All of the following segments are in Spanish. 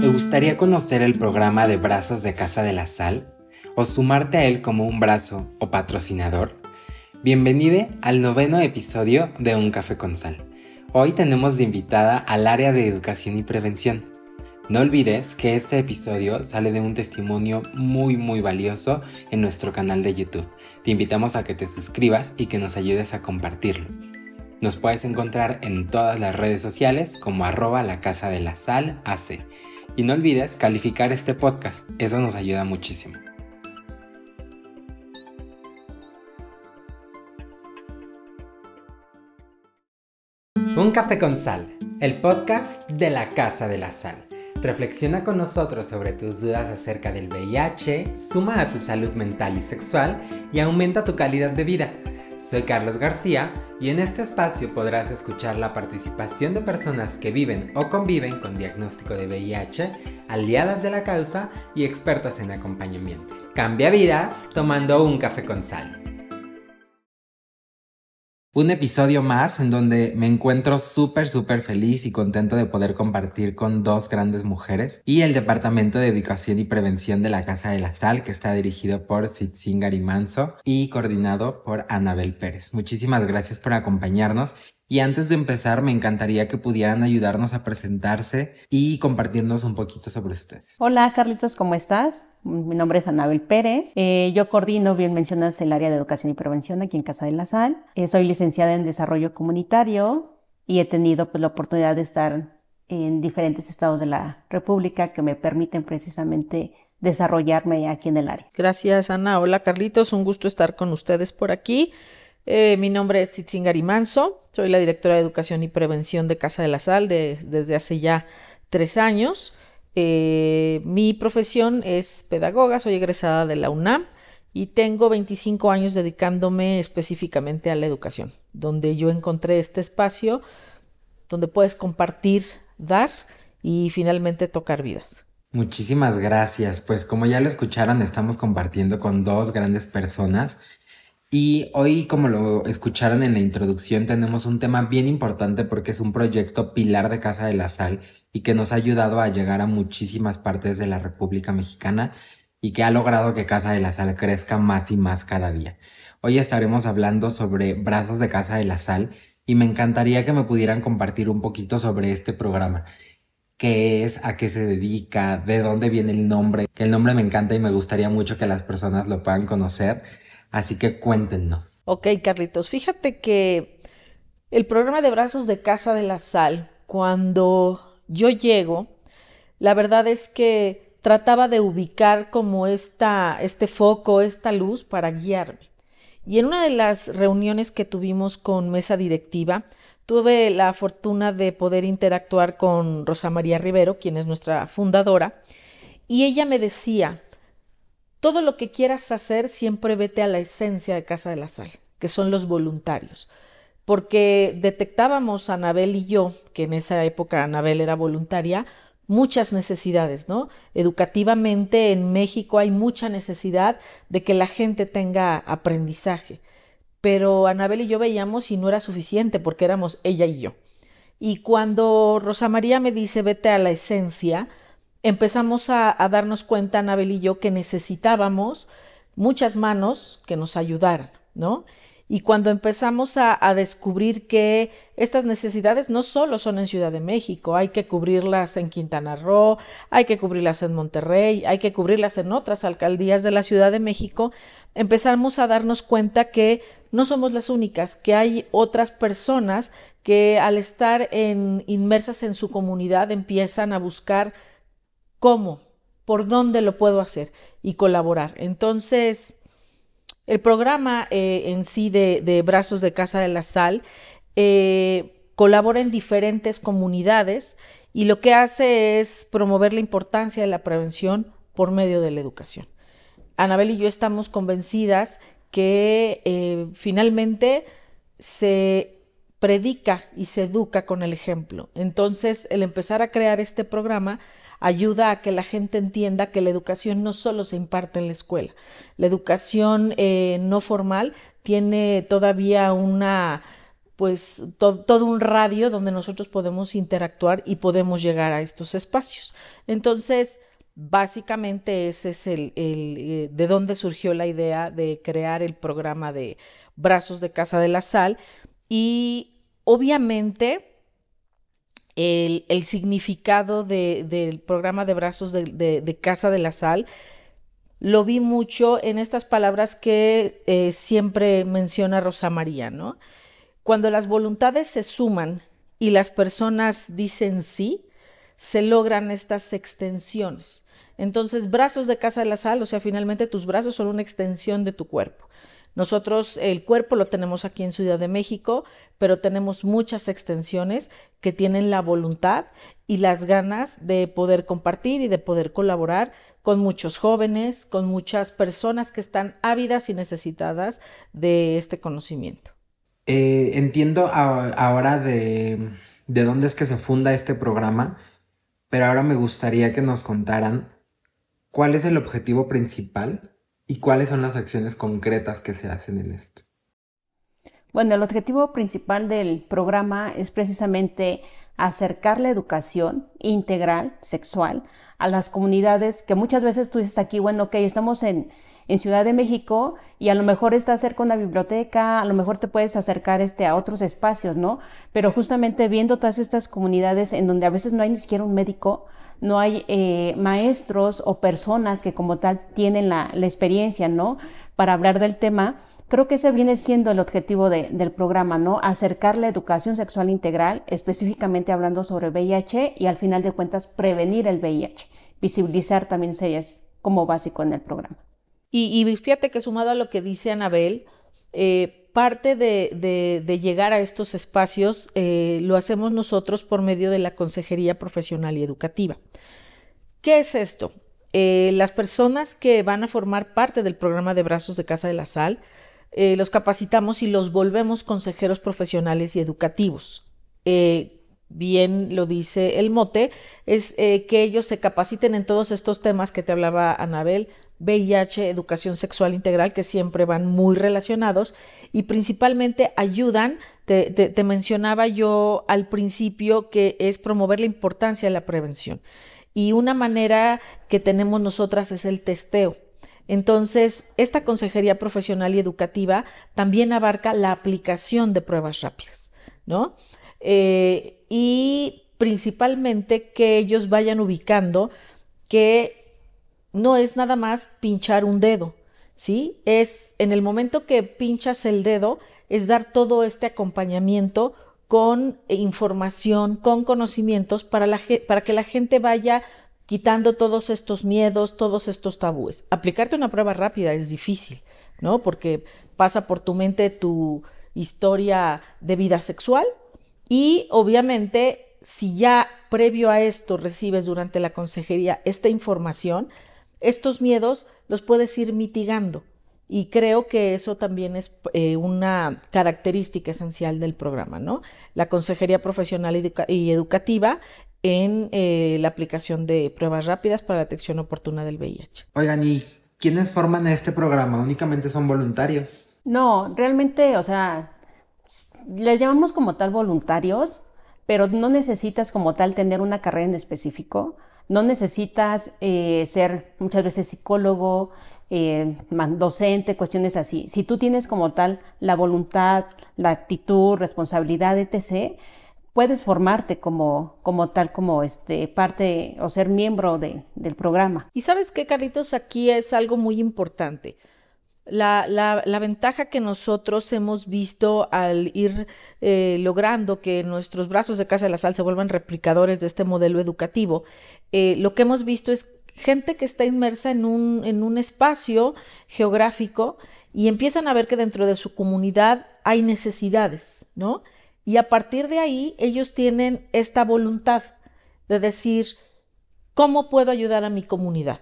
¿Te gustaría conocer el programa de Brazos de Casa de la Sal? ¿O sumarte a él como un brazo o patrocinador? Bienvenido al noveno episodio de Un Café con Sal. Hoy tenemos de invitada al área de educación y prevención. No olvides que este episodio sale de un testimonio muy muy valioso en nuestro canal de YouTube. Te invitamos a que te suscribas y que nos ayudes a compartirlo. Nos puedes encontrar en todas las redes sociales como arroba la casa de la sal AC. Y no olvides calificar este podcast, eso nos ayuda muchísimo. Un café con sal, el podcast de la casa de la sal. Reflexiona con nosotros sobre tus dudas acerca del VIH, suma a tu salud mental y sexual y aumenta tu calidad de vida. Soy Carlos García y en este espacio podrás escuchar la participación de personas que viven o conviven con diagnóstico de VIH, aliadas de la causa y expertas en acompañamiento. Cambia vidas tomando un café con sal. Un episodio más en donde me encuentro súper, súper feliz y contento de poder compartir con dos grandes mujeres y el Departamento de Educación y Prevención de la Casa de la Sal, que está dirigido por Sitzingari Manso y coordinado por Anabel Pérez. Muchísimas gracias por acompañarnos y antes de empezar, me encantaría que pudieran ayudarnos a presentarse y compartirnos un poquito sobre ustedes. Hola, Carlitos, ¿cómo estás? Mi nombre es Anabel Pérez. Eh, yo coordino, bien mencionas, el área de educación y prevención aquí en Casa de la Sal. Eh, soy licenciada en desarrollo comunitario y he tenido pues, la oportunidad de estar en diferentes estados de la República que me permiten precisamente desarrollarme aquí en el área. Gracias, Ana. Hola, Carlitos. Un gusto estar con ustedes por aquí. Eh, mi nombre es Tsitzingari Manso, soy la directora de Educación y Prevención de Casa de la Sal desde hace ya tres años. Eh, mi profesión es pedagoga, soy egresada de la UNAM y tengo 25 años dedicándome específicamente a la educación, donde yo encontré este espacio donde puedes compartir, dar y finalmente tocar vidas. Muchísimas gracias. Pues como ya lo escucharon, estamos compartiendo con dos grandes personas y hoy, como lo escucharon en la introducción, tenemos un tema bien importante porque es un proyecto pilar de Casa de la Sal y que nos ha ayudado a llegar a muchísimas partes de la República Mexicana y que ha logrado que Casa de la Sal crezca más y más cada día. Hoy estaremos hablando sobre Brazos de Casa de la Sal y me encantaría que me pudieran compartir un poquito sobre este programa. ¿Qué es? ¿A qué se dedica? ¿De dónde viene el nombre? Que el nombre me encanta y me gustaría mucho que las personas lo puedan conocer. Así que cuéntenos. Ok, Carlitos, fíjate que el programa de Brazos de Casa de la Sal, cuando yo llego, la verdad es que trataba de ubicar como esta, este foco, esta luz para guiarme. Y en una de las reuniones que tuvimos con mesa directiva, tuve la fortuna de poder interactuar con Rosa María Rivero, quien es nuestra fundadora, y ella me decía, todo lo que quieras hacer, siempre vete a la esencia de Casa de la Sal, que son los voluntarios. Porque detectábamos, Anabel y yo, que en esa época Anabel era voluntaria, muchas necesidades, ¿no? Educativamente en México hay mucha necesidad de que la gente tenga aprendizaje. Pero Anabel y yo veíamos y no era suficiente porque éramos ella y yo. Y cuando Rosa María me dice vete a la esencia, empezamos a, darnos cuenta, Anabel y yo, que necesitábamos muchas manos que nos ayudaran, ¿no? Y cuando empezamos a, descubrir que estas necesidades no solo son en Ciudad de México, hay que cubrirlas en Quintana Roo, hay que cubrirlas en Monterrey, hay que cubrirlas en otras alcaldías de la Ciudad de México, empezamos a darnos cuenta que no somos las únicas, que hay otras personas que al estar en, inmersas en su comunidad empiezan a buscar cómo, por dónde lo puedo hacer y colaborar. Entonces, el programa eh, en sí de, Brazos de Casa de la Sal eh, colabora en diferentes comunidades y lo que hace es promover la importancia de la prevención por medio de la educación. Anabel y yo estamos convencidas que eh, finalmente se predica y se educa con el ejemplo. Entonces, el empezar a crear este programa ayuda a que la gente entienda que la educación no solo se imparte en la escuela. La educación eh, no formal tiene todavía una pues todo un radio donde nosotros podemos interactuar y podemos llegar a estos espacios. Entonces, básicamente ese es el, eh, de dónde surgió la idea de crear el programa de Brazos de Casa de la Sal y obviamente el, significado del programa de Brazos de, Casa de la Sal lo vi mucho en estas palabras que eh, siempre menciona Rosa María, ¿no? Cuando las voluntades se suman y las personas dicen sí, se logran estas extensiones. Entonces, brazos de casa de la sal, o sea, finalmente tus brazos son una extensión de tu cuerpo. Nosotros el cuerpo lo tenemos aquí en Ciudad de México, pero tenemos muchas extensiones que tienen la voluntad y las ganas de poder compartir y de poder colaborar con muchos jóvenes, con muchas personas que están ávidas y necesitadas de este conocimiento. Eh, entiendo ahora de, de dónde es que se funda este programa, pero ahora me gustaría que nos contaran cuál es el objetivo principal y cuáles son las acciones concretas que se hacen en esto. Bueno, el objetivo principal del programa es precisamente acercar la educación integral, sexual, a las comunidades que muchas veces tú dices aquí, bueno, ok, estamos en, en Ciudad de México y a lo mejor estás cerca una biblioteca, a lo mejor te puedes acercar este, a otros espacios, ¿no? Pero justamente viendo todas estas comunidades en donde a veces no hay ni siquiera un médico, no hay eh, maestros o personas que como tal tienen la, experiencia, ¿no? Para hablar del tema, creo que ese viene siendo el objetivo de, del programa, ¿no? Acercar la educación sexual integral, específicamente hablando sobre VIH y al final de cuentas prevenir el VIH, visibilizar también sería como básico en el programa. Y, fíjate que sumado a lo que dice Anabel, eh, parte de, llegar a estos espacios eh, lo hacemos nosotros por medio de la consejería profesional y educativa. ¿Qué es esto? Eh, las personas que van a formar parte del programa de Brazos de Casa de la Sal, los capacitamos y los volvemos consejeros profesionales y educativos bien lo dice el mote, es que ellos se capaciten en todos estos temas que te hablaba Anabel, VIH, educación sexual integral, que siempre van muy relacionados y principalmente ayudan, te, mencionaba yo al principio, que es promover la importancia de la prevención. Y una manera que tenemos nosotras es el testeo. Entonces, esta consejería profesional y educativa también abarca la aplicación de pruebas rápidas, ¿no? Eh, y principalmente que ellos vayan ubicando que no es nada más pinchar un dedo, ¿sí? Es en el momento que pinchas el dedo, es dar todo este acompañamiento con información, con conocimientos para, la, para que la gente vaya quitando todos estos miedos, todos estos tabúes. Aplicarte una prueba rápida es difícil, ¿no? Porque pasa por tu mente tu historia de vida sexual y obviamente si ya previo a esto recibes durante la consejería esta información, estos miedos los puedes ir mitigando. Y creo que eso también es eh, una característica esencial del programa, ¿no? La consejería profesional y educativa en eh, la aplicación de pruebas rápidas para la detección oportuna del VIH. Oigan, ¿y quiénes forman este programa? ¿Únicamente son voluntarios? No, realmente, o sea, les llamamos como tal voluntarios, pero no necesitas como tal tener una carrera en específico. No necesitas eh, ser muchas veces psicólogo, eh, docente, cuestiones así. Si tú tienes como tal la voluntad, la actitud, responsabilidad, etc., puedes formarte como, como tal, como este, parte o ser miembro de, del programa. Y sabes qué, Carlitos, aquí es algo muy importante. La, la, ventaja que nosotros hemos visto al ir eh, logrando que nuestros brazos de Casa de la Sal se vuelvan replicadores de este modelo educativo, eh, lo que hemos visto es gente que está inmersa en un, en un espacio geográfico y empiezan a ver que dentro de su comunidad hay necesidades, ¿no? Y a partir de ahí ellos tienen esta voluntad de decir, ¿cómo puedo ayudar a mi comunidad?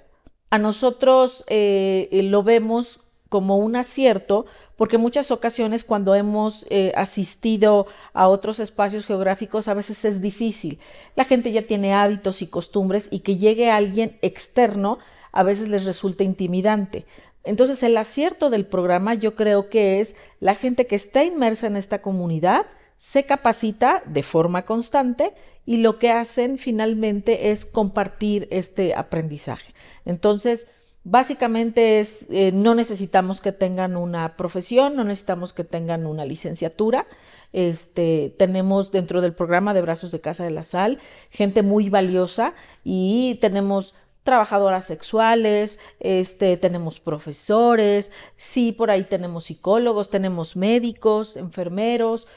A nosotros eh, lo vemos como un acierto, porque muchas ocasiones cuando hemos eh, asistido a otros espacios geográficos a veces es difícil. La gente ya tiene hábitos y costumbres y que llegue alguien externo a veces les resulta intimidante. Entonces el acierto del programa yo creo que es la gente que está inmersa en esta comunidad se capacita de forma constante y lo que hacen finalmente es compartir este aprendizaje. Entonces, Básicamente es, eh, no necesitamos que tengan una profesión, no necesitamos que tengan una licenciatura. Este, tenemos dentro del programa de Brazos de Casa de la Sal gente muy valiosa y tenemos trabajadoras sexuales, este, tenemos profesores, sí, por ahí tenemos psicólogos, tenemos médicos, enfermeros,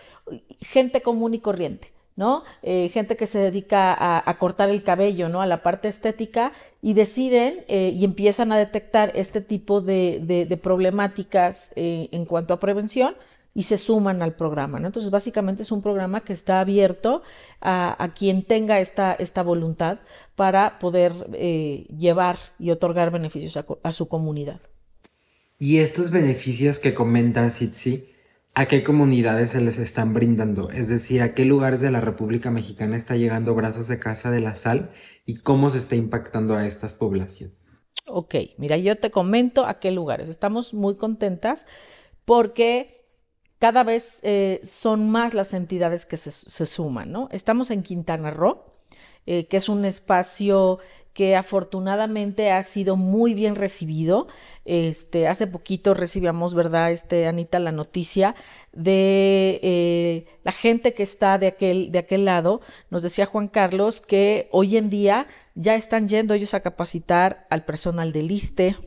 gente común y corriente. ¿No? Eh, gente que se dedica a, cortar el cabello, ¿no? A la parte estética y deciden eh, y empiezan a detectar este tipo de, problemáticas eh, en cuanto a prevención y se suman al programa, ¿no? Entonces, básicamente es un programa que está abierto a, quien tenga esta, esta voluntad para poder llevar y otorgar beneficios a, su comunidad. Y estos beneficios que comenta Sitsi, ¿A qué comunidades se les están brindando? Es decir, ¿a qué lugares de la República Mexicana está llegando Brazos de Casa de la Sal y cómo se está impactando a estas poblaciones? Ok, mira, yo te comento a qué lugares. Estamos muy contentas porque cada vez eh, son más las entidades que se, suman, ¿no? Estamos en Quintana Roo, eh, que es un espacio que afortunadamente ha sido muy bien recibido. Este, hace poquito recibíamos, ¿verdad, este, Anita, la noticia de eh, la gente que está de aquel, de aquel lado. Nos decía Juan Carlos que hoy en día ya están yendo ellos a capacitar al personal del ISTE,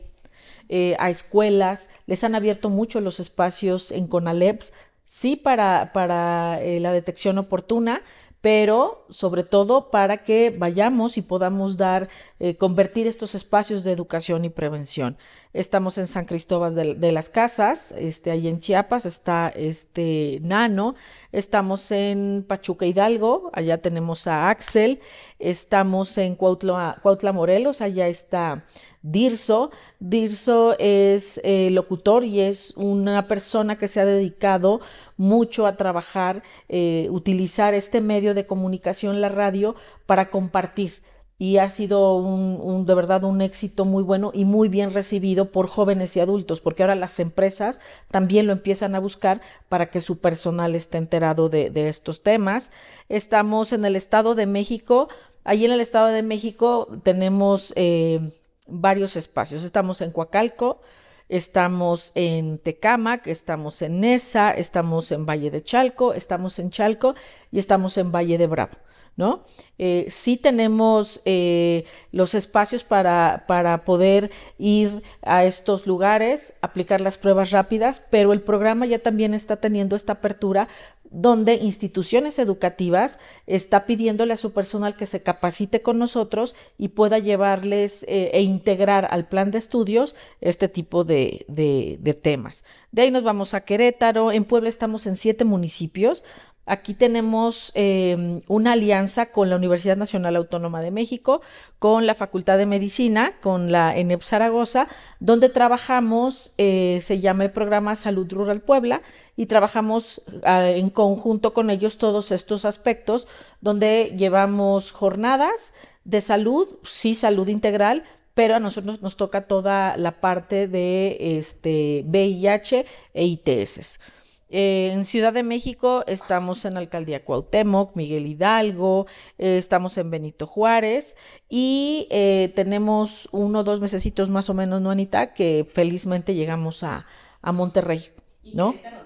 eh, a escuelas, les han abierto mucho los espacios en CONALEPS, sí para, para eh, la detección oportuna, pero sobre todo para que vayamos y podamos dar, eh, convertir estos espacios de educación y prevención. Estamos en San Cristóbal de, las Casas, este, ahí en Chiapas está este Nano, estamos en Pachuca Hidalgo, allá tenemos a Axel, estamos en Cuautla, Cuautla Morelos, allá está Dirso. Dirso es eh, locutor y es una persona que se ha dedicado mucho a trabajar, eh, utilizar este medio de comunicación, la radio, para compartir. Y ha sido un, de verdad un éxito muy bueno y muy bien recibido por jóvenes y adultos, porque ahora las empresas también lo empiezan a buscar para que su personal esté enterado de, estos temas. Estamos en el Estado de México. Allí en el Estado de México tenemos eh, varios espacios. Estamos en Coacalco, estamos en Tecámac, estamos en Nesa, estamos en Valle de Chalco, estamos en Chalco y estamos en Valle de Bravo. ¿no? Eh, sí tenemos eh, los espacios para, para, poder ir a estos lugares, aplicar las pruebas rápidas, pero el programa ya también está teniendo esta apertura donde instituciones educativas está pidiéndole a su personal que se capacite con nosotros y pueda llevarles eh, e integrar al plan de estudios este tipo de, de, temas. De ahí nos vamos a Querétaro, en Puebla estamos en siete municipios, Aquí tenemos em, una alianza con la Universidad Nacional Autónoma de México, con la Facultad de Medicina, con la ENEP Zaragoza, donde trabajamos, eh, se llama el programa Salud Rural Puebla, y trabajamos ah, en conjunto con ellos todos estos aspectos, donde llevamos jornadas de salud, sí, salud integral, pero a nosotros nos toca toda la parte de este, VIH e ITS. Eh, en Ciudad de México estamos en alcaldía Cuauhtémoc, Miguel Hidalgo, eh, estamos en Benito Juárez y eh, tenemos uno o dos mesecitos más o menos, ¿no, Anita? Que felizmente llegamos a, Monterrey, ¿no? Querétaro,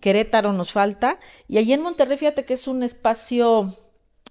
Querétaro nos falta. Y allí en Monterrey, fíjate que es un espacio,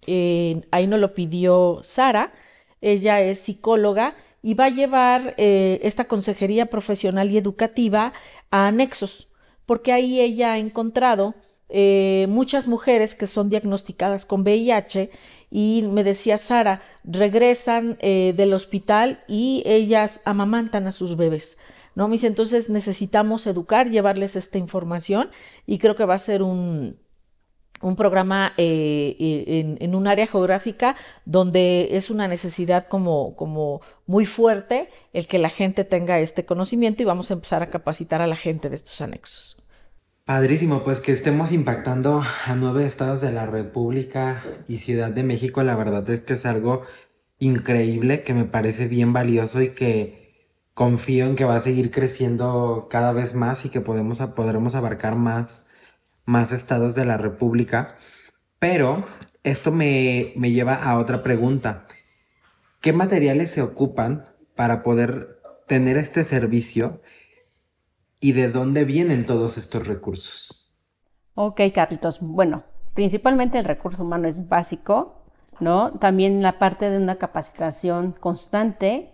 ahí nos lo pidió Sara, ella es psicóloga y va a llevar esta consejería profesional y educativa a anexos porque ahí ella ha encontrado eh, muchas mujeres que son diagnosticadas con VIH y me decía Sara, regresan eh, del hospital y ellas amamantan a sus bebés. ¿no? Me dice, entonces necesitamos educar, llevarles esta información y creo que va a ser un, un programa eh, en, un área geográfica donde es una necesidad como, como muy fuerte el que la gente tenga este conocimiento y vamos a empezar a capacitar a la gente de estos anexos. Padrísimo, pues que estemos impactando a nueve estados de la República y Ciudad de México, la verdad es que es algo increíble, que me parece bien valioso y que confío en que va a seguir creciendo cada vez más y que podemos, podremos abarcar más, más estados de la República. Pero esto me, me lleva a otra pregunta. ¿Qué materiales se ocupan para poder tener este servicio y de dónde vienen todos estos recursos? Ok, Carlitos. Bueno, principalmente el recurso humano es básico, ¿no? También la parte de una capacitación constante,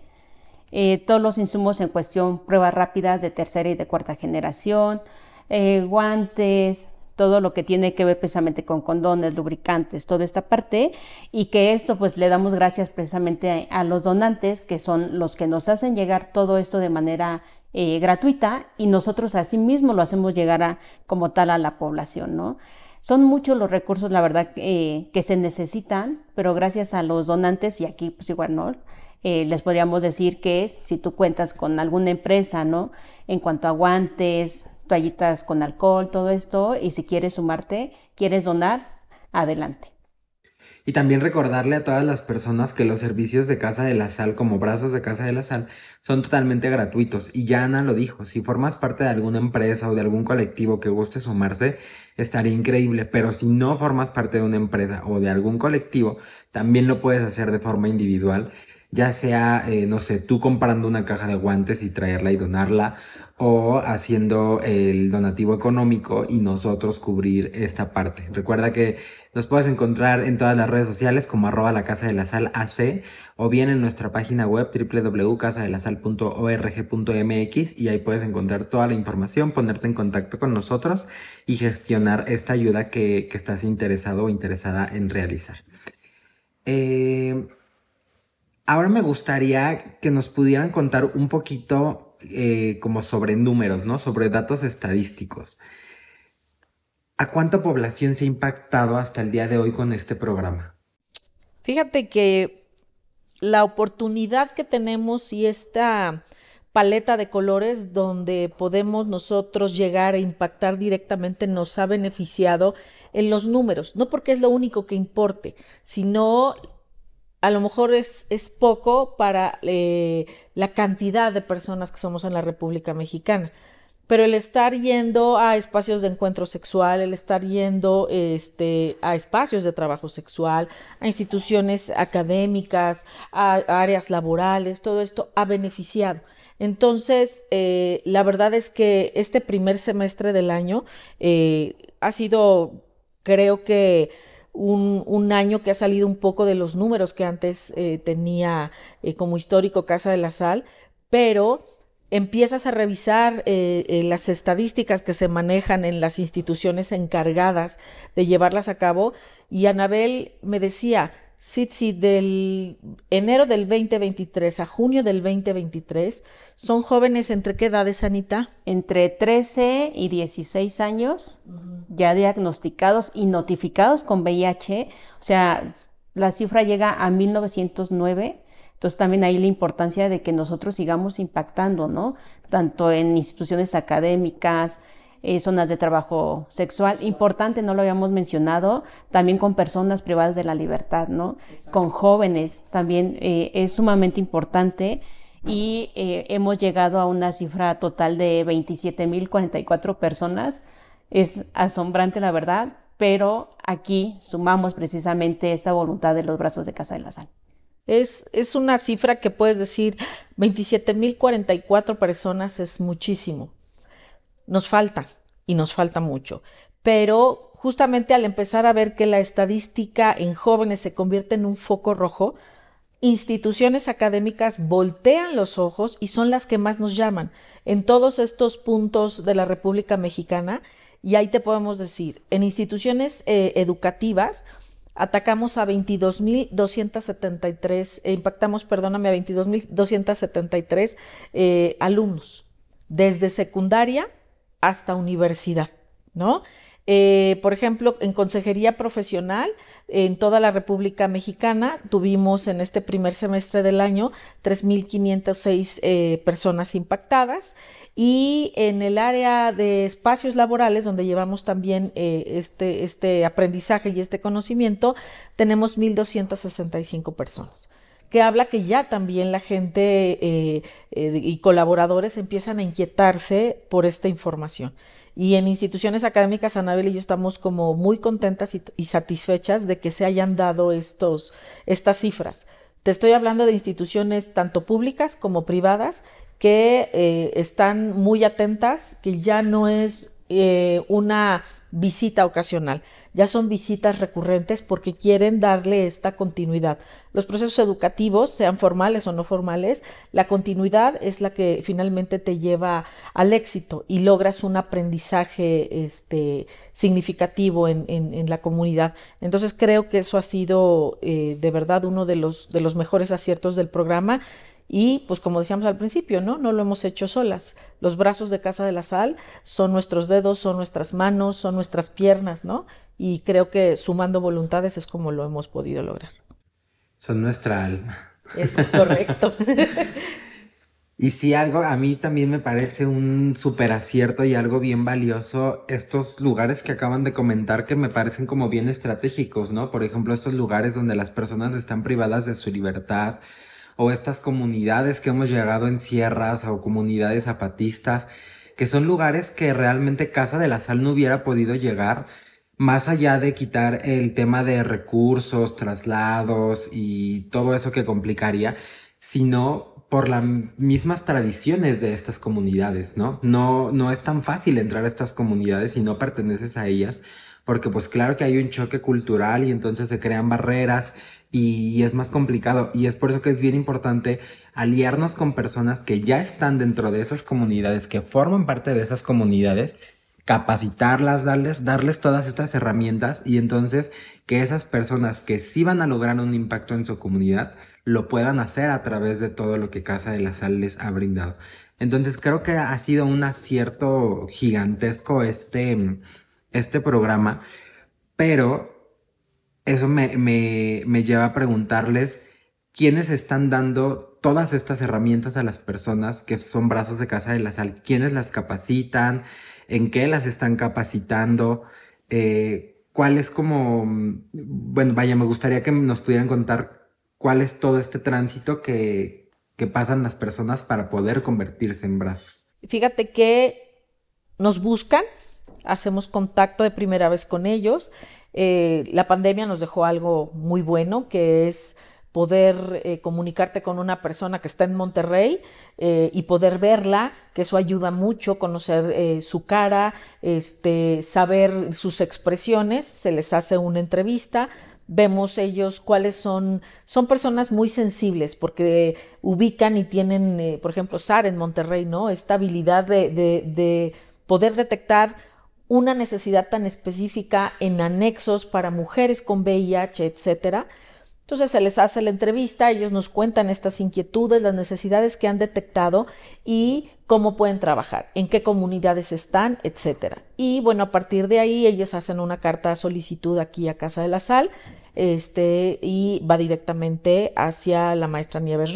eh, todos los insumos en cuestión, pruebas rápidas de tercera y de cuarta generación, eh, guantes, todo lo que tiene que ver precisamente con condones, lubricantes, toda esta parte, y que esto pues le damos gracias precisamente a, los donantes, que son los que nos hacen llegar todo esto de manera eh, gratuita y nosotros asimismo lo hacemos llegar a, como tal a la población, ¿no? Son muchos los recursos, la verdad, que se necesitan, pero gracias a los donantes, y aquí pues igual, ¿no? Eh, les podríamos decir que si tú cuentas con alguna empresa, ¿no? En cuanto a guantes, toallitas con alcohol, todo esto, y si quieres sumarte, quieres donar, adelante. Y también recordarle a todas las personas que los servicios de Casa de la Sal, como brazos de Casa de la Sal, son totalmente gratuitos. Y ya Ana lo dijo, si formas parte de alguna empresa o de algún colectivo que guste sumarse, estaría increíble. Pero si no formas parte de una empresa o de algún colectivo, también lo puedes hacer de forma individual ya sea, eh, no sé, tú comprando una caja de guantes y traerla y donarla, o haciendo el donativo económico y nosotros cubrir esta parte. Recuerda que nos puedes encontrar en todas las redes sociales como arroba la casa de la sal AC o bien en nuestra página web www.casadelasal.org.mx y ahí puedes encontrar toda la información, ponerte en contacto con nosotros y gestionar esta ayuda que, que estás interesado o interesada en realizar. Eh, Ahora me gustaría que nos pudieran contar un poquito eh, como sobre números, ¿no? Sobre datos estadísticos. ¿A cuánta población se ha impactado hasta el día de hoy con este programa? Fíjate que la oportunidad que tenemos y esta paleta de colores donde podemos nosotros llegar a impactar directamente nos ha beneficiado en los números, no porque es lo único que importe, sino a lo mejor es, es poco para eh, la cantidad de personas que somos en la República Mexicana. Pero el estar yendo a espacios de encuentro sexual, el estar yendo este, a espacios de trabajo sexual, a instituciones académicas, a, áreas laborales, todo esto ha beneficiado. Entonces, eh, la verdad es que este primer semestre del año eh, ha sido, creo que, un, año que ha salido un poco de los números que antes eh, tenía eh, como histórico Casa de la Sal, pero empiezas a revisar eh, las estadísticas que se manejan en las instituciones encargadas de llevarlas a cabo. Y Anabel me decía, Sí, del enero del 2023 a junio del 2023, ¿son jóvenes entre qué edades, Anita? Entre 13 y 16 años, ya diagnosticados y notificados con VIH. O sea, la cifra llega a 1909. Entonces también hay la importancia de que nosotros sigamos impactando, ¿no? Tanto en instituciones académicas, eh, zonas de trabajo sexual. Importante, no lo habíamos mencionado, también con personas privadas de la libertad, ¿no? Con jóvenes también eh, es sumamente importante y eh, hemos llegado a una cifra total de 27.044 personas. Es asombrante, la verdad, pero aquí sumamos precisamente esta voluntad de los brazos de Casa de la Sal. Es, es una cifra que puedes decir, 27.044 personas es muchísimo. Nos falta y nos falta mucho. Pero justamente al empezar a ver que la estadística en jóvenes se convierte en un foco rojo, instituciones académicas voltean los ojos y son las que más nos llaman en todos estos puntos de la República Mexicana. Y ahí te podemos decir, en instituciones eh, educativas, atacamos a 22.273, eh, impactamos, perdóname, a 22.273 eh, alumnos, desde secundaria hasta universidad, ¿no? Eh, por ejemplo, en consejería profesional en toda la República Mexicana tuvimos en este primer semestre del año 3.506 eh, personas impactadas y en el área de espacios laborales donde llevamos también eh, este, este aprendizaje y este conocimiento tenemos 1.265 personas que habla que ya también la gente eh, eh, y colaboradores empiezan a inquietarse por esta información. Y en instituciones académicas, Anabel y yo estamos como muy contentas y, satisfechas de que se hayan dado estos, estas cifras. Te estoy hablando de instituciones tanto públicas como privadas que eh, están muy atentas, que ya no es una visita ocasional, ya son visitas recurrentes porque quieren darle esta continuidad. Los procesos educativos, sean formales o no formales, la continuidad es la que finalmente te lleva al éxito y logras un aprendizaje este, significativo en, la comunidad. Entonces creo que eso ha sido eh, de verdad uno de los, de los mejores aciertos del programa y pues como decíamos al principio, ¿no? No lo hemos hecho solas. Los brazos de Casa de la Sal son nuestros dedos, son nuestras manos, son nuestras piernas, ¿no? Y creo que sumando voluntades es como lo hemos podido lograr. Son nuestra alma. Es correcto. y si algo a mí también me parece un súper acierto y algo bien valioso, estos lugares que acaban de comentar que me parecen como bien estratégicos, ¿no? Por ejemplo, estos lugares donde las personas están privadas de su libertad, o estas comunidades que hemos llegado en sierras o comunidades zapatistas, que son lugares que realmente Casa de la Sal no hubiera podido llegar, más allá de quitar el tema de recursos, traslados y todo eso que complicaría, sino por las mismas tradiciones de estas comunidades, ¿no? No, no es tan fácil entrar a estas comunidades si no perteneces a ellas, porque pues claro que hay un choque cultural y entonces se crean barreras y, es más complicado. Y es por eso que es bien importante aliarnos con personas que ya están dentro de esas comunidades, que forman parte de esas comunidades, capacitarlas, darles, darles todas estas herramientas y entonces que esas personas que sí van a lograr un impacto en su comunidad lo puedan hacer a través de todo lo que Casa de la Sal les ha brindado. Entonces creo que ha sido un acierto gigantesco este, este programa, pero eso me, me, lleva a preguntarles quiénes están dando todas estas herramientas a las personas que son brazos de casa de la sal, quiénes las capacitan, en qué las están capacitando, eh, cuál es como, bueno, vaya, me gustaría que nos pudieran contar cuál es todo este tránsito que, que pasan las personas para poder convertirse en brazos. Fíjate que nos buscan, hacemos contacto de primera vez con ellos eh, la pandemia nos dejó algo muy bueno, que es poder eh, comunicarte con una persona que está en Monterrey eh, y poder verla, que eso ayuda mucho, conocer su cara, este, saber sus expresiones, se les hace una entrevista, vemos ellos cuáles son, son personas muy sensibles porque ubican y tienen, por ejemplo, SAR en Monterrey, ¿no? Esta habilidad de, de poder detectar una necesidad tan específica en anexos para mujeres con VIH, etcétera. Entonces se les hace la entrevista, ellos nos cuentan estas inquietudes, las necesidades que han detectado y cómo pueden trabajar, en qué comunidades están, etcétera. Y bueno, a partir de ahí ellos hacen una carta de solicitud aquí a Casa de la Sal este, y va directamente hacia la maestra Nieves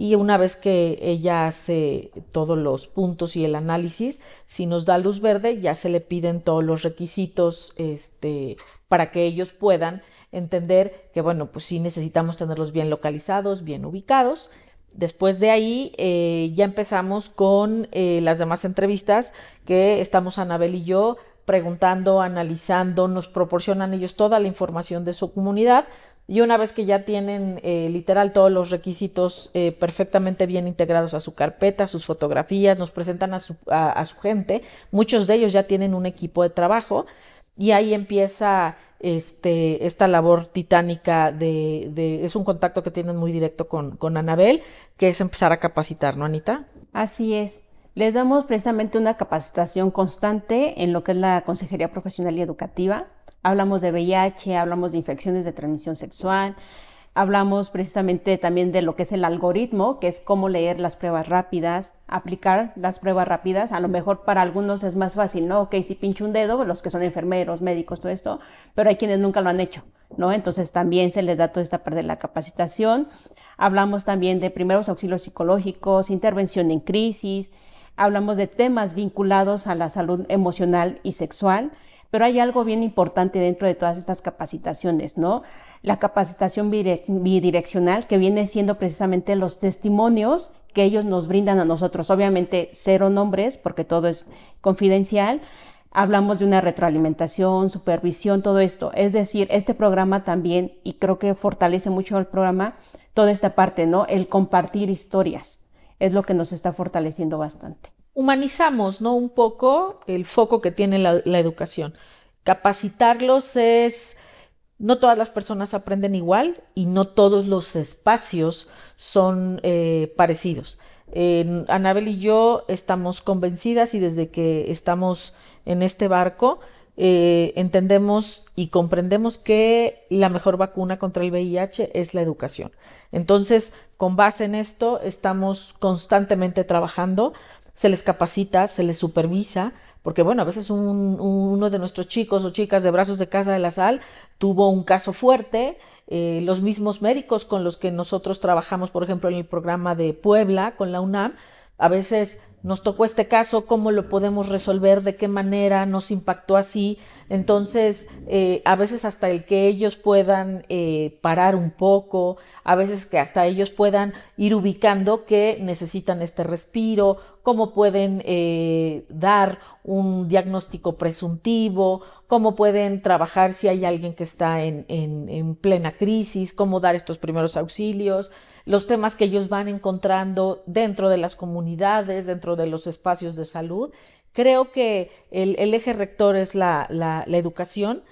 y una vez que ella hace todos los puntos y el análisis, si nos da luz verde, ya se le piden todos los requisitos este, para que ellos puedan entender que, bueno, pues sí necesitamos tenerlos bien localizados, bien ubicados. Después de ahí eh, ya empezamos con eh, las demás entrevistas que estamos Anabel y yo preguntando, analizando, nos proporcionan ellos toda la información de su comunidad y una vez que ya tienen eh, literal todos los requisitos eh, perfectamente bien integrados a su carpeta, sus fotografías, nos presentan a su, a, su, gente, muchos de ellos ya tienen un equipo de trabajo y ahí empieza este, esta labor titánica de, de, es un contacto que tienen muy directo con, con Anabel, que es empezar a capacitar, ¿no, Anita? Así es. Les damos precisamente una capacitación constante en lo que es la consejería profesional y educativa Hablamos de VIH, hablamos de infecciones de transmisión sexual, hablamos precisamente también de lo que es el algoritmo, que es cómo leer las pruebas rápidas, aplicar las pruebas rápidas. A lo mejor para algunos es más fácil, ¿no? Ok, si pincho un dedo, los que son enfermeros, médicos, todo esto, pero hay quienes nunca lo han hecho, ¿no? Entonces también se les da toda esta parte de la capacitación. Hablamos también de primeros auxilios psicológicos, intervención en crisis, hablamos de temas vinculados a la salud emocional y sexual Pero hay algo bien importante dentro de todas estas capacitaciones, ¿no? La capacitación bidireccional que viene siendo precisamente los testimonios que ellos nos brindan a nosotros. Obviamente cero nombres porque todo es confidencial. Hablamos de una retroalimentación, supervisión, todo esto. Es decir, este programa también, y creo que fortalece mucho el programa, toda esta parte, ¿no? El compartir historias es lo que nos está fortaleciendo bastante. Humanizamos, ¿no? Un poco el foco que tiene la, educación. Capacitarlos es no todas las personas aprenden igual y no todos los espacios son eh, parecidos. Anabel y yo estamos convencidas y desde que estamos en este barco eh, entendemos y comprendemos que la mejor vacuna contra el VIH es la educación. Entonces, con base en esto, estamos constantemente trabajando, se les capacita, se les supervisa, porque bueno, a veces uno de nuestros chicos o chicas de brazos de casa de la sal tuvo un caso fuerte, eh, los mismos médicos con los que nosotros trabajamos, por ejemplo, en el programa de Puebla con la UNAM, a veces nos tocó este caso, cómo lo podemos resolver, de qué manera nos impactó así. Entonces, eh, a veces hasta el que ellos puedan eh, parar un poco, a veces que hasta ellos puedan ir ubicando que necesitan este respiro, cómo pueden eh, dar un diagnóstico presuntivo, cómo pueden trabajar si hay alguien que está en, en, plena crisis, cómo dar estos primeros auxilios, los temas que ellos van encontrando dentro de las comunidades, dentro de los espacios de salud. Creo que el, eje rector es la, la, la educación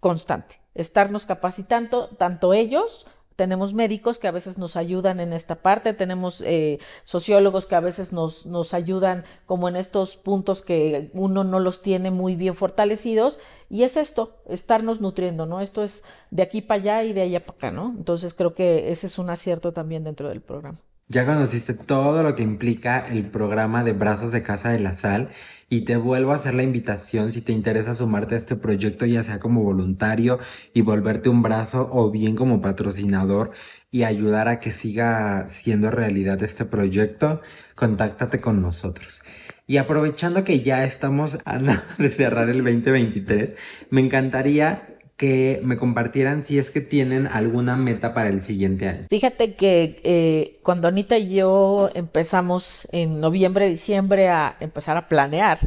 constante, estarnos capacitando tanto ellos, tenemos médicos que a veces nos ayudan en esta parte, tenemos eh, sociólogos que a veces nos, nos ayudan como en estos puntos que uno no los tiene muy bien fortalecidos y es esto, estarnos nutriendo, ¿no? Esto es de aquí para allá y de allá para acá, ¿no? Entonces creo que ese es un acierto también dentro del programa. Ya conociste todo lo que implica el programa de Brazos de Casa de la Sal y te vuelvo a hacer la invitación si te interesa sumarte a este proyecto, ya sea como voluntario y volverte un brazo o bien como patrocinador y ayudar a que siga siendo realidad este proyecto, contáctate con nosotros. Y aprovechando que ya estamos a nada de cerrar el 2023, me encantaría que me compartieran si es que tienen alguna meta para el siguiente año. Fíjate que eh, cuando Anita y yo empezamos en noviembre, diciembre a empezar a planear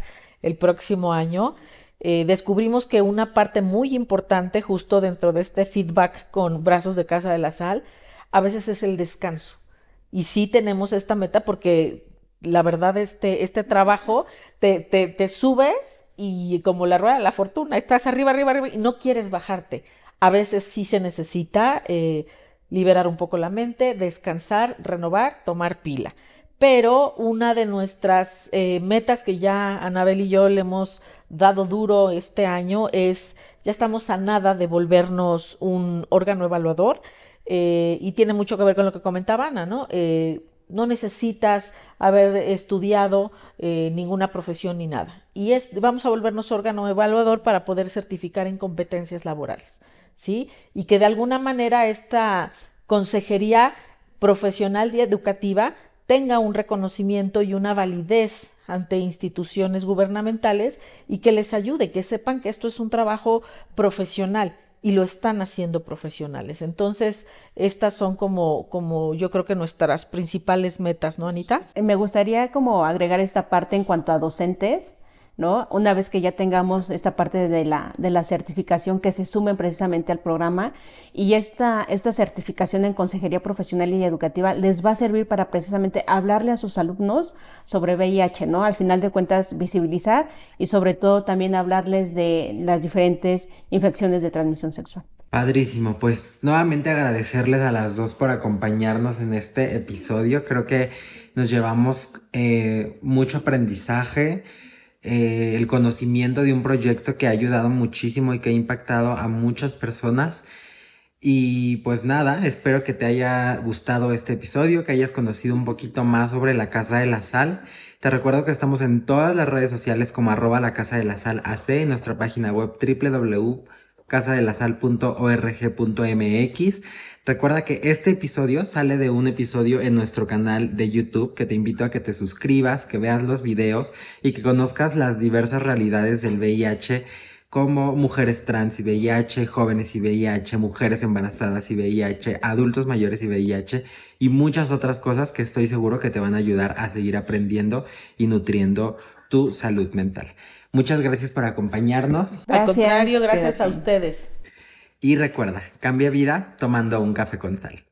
el próximo año, eh, descubrimos que una parte muy importante justo dentro de este feedback con brazos de casa de la sal, a veces es el descanso. Y sí tenemos esta meta porque la verdad, este, este trabajo, te, te, subes y como la rueda de la fortuna, estás arriba, arriba, arriba y no quieres bajarte. A veces sí se necesita eh, liberar un poco la mente, descansar, renovar, tomar pila. Pero una de nuestras eh, metas que ya Anabel y yo le hemos dado duro este año es, ya estamos a nada de volvernos un órgano evaluador eh, y tiene mucho que ver con lo que comentaba Ana, ¿no? No necesitas haber estudiado eh, ninguna profesión ni nada. Y es, vamos a volvernos órgano evaluador para poder certificar en competencias laborales, ¿sí? Y que de alguna manera esta consejería profesional y educativa tenga un reconocimiento y una validez ante instituciones gubernamentales y que les ayude, que sepan que esto es un trabajo profesional y lo están haciendo profesionales. Entonces, estas son como, como yo creo que nuestras principales metas, ¿no, Anita? Me gustaría como agregar esta parte en cuanto a docentes ¿no? Una vez que ya tengamos esta parte de la, de la certificación que se sumen precisamente al programa y esta, esta certificación en consejería profesional y educativa les va a servir para precisamente hablarle a sus alumnos sobre VIH, ¿no? Al final de cuentas, visibilizar y sobre todo también hablarles de las diferentes infecciones de transmisión sexual. Padrísimo, pues nuevamente agradecerles a las dos por acompañarnos en este episodio. Creo que nos llevamos eh, mucho aprendizaje eh, el conocimiento de un proyecto que ha ayudado muchísimo y que ha impactado a muchas personas. Y pues nada, espero que te haya gustado este episodio, que hayas conocido un poquito más sobre la Casa de la Sal. Te recuerdo que estamos en todas las redes sociales como arroba la Casa de la Sal AC, en nuestra página web www.casadelasal.org.mx. Recuerda que este episodio sale de un episodio en nuestro canal de YouTube que te invito a que te suscribas, que veas los videos y que conozcas las diversas realidades del VIH como mujeres trans y VIH, jóvenes y VIH, mujeres embarazadas y VIH, adultos mayores y VIH y muchas otras cosas que estoy seguro que te van a ayudar a seguir aprendiendo y nutriendo tu salud mental. Muchas gracias por acompañarnos. Al contrario, gracias a ustedes. Y recuerda, cambia vida tomando un café con sal.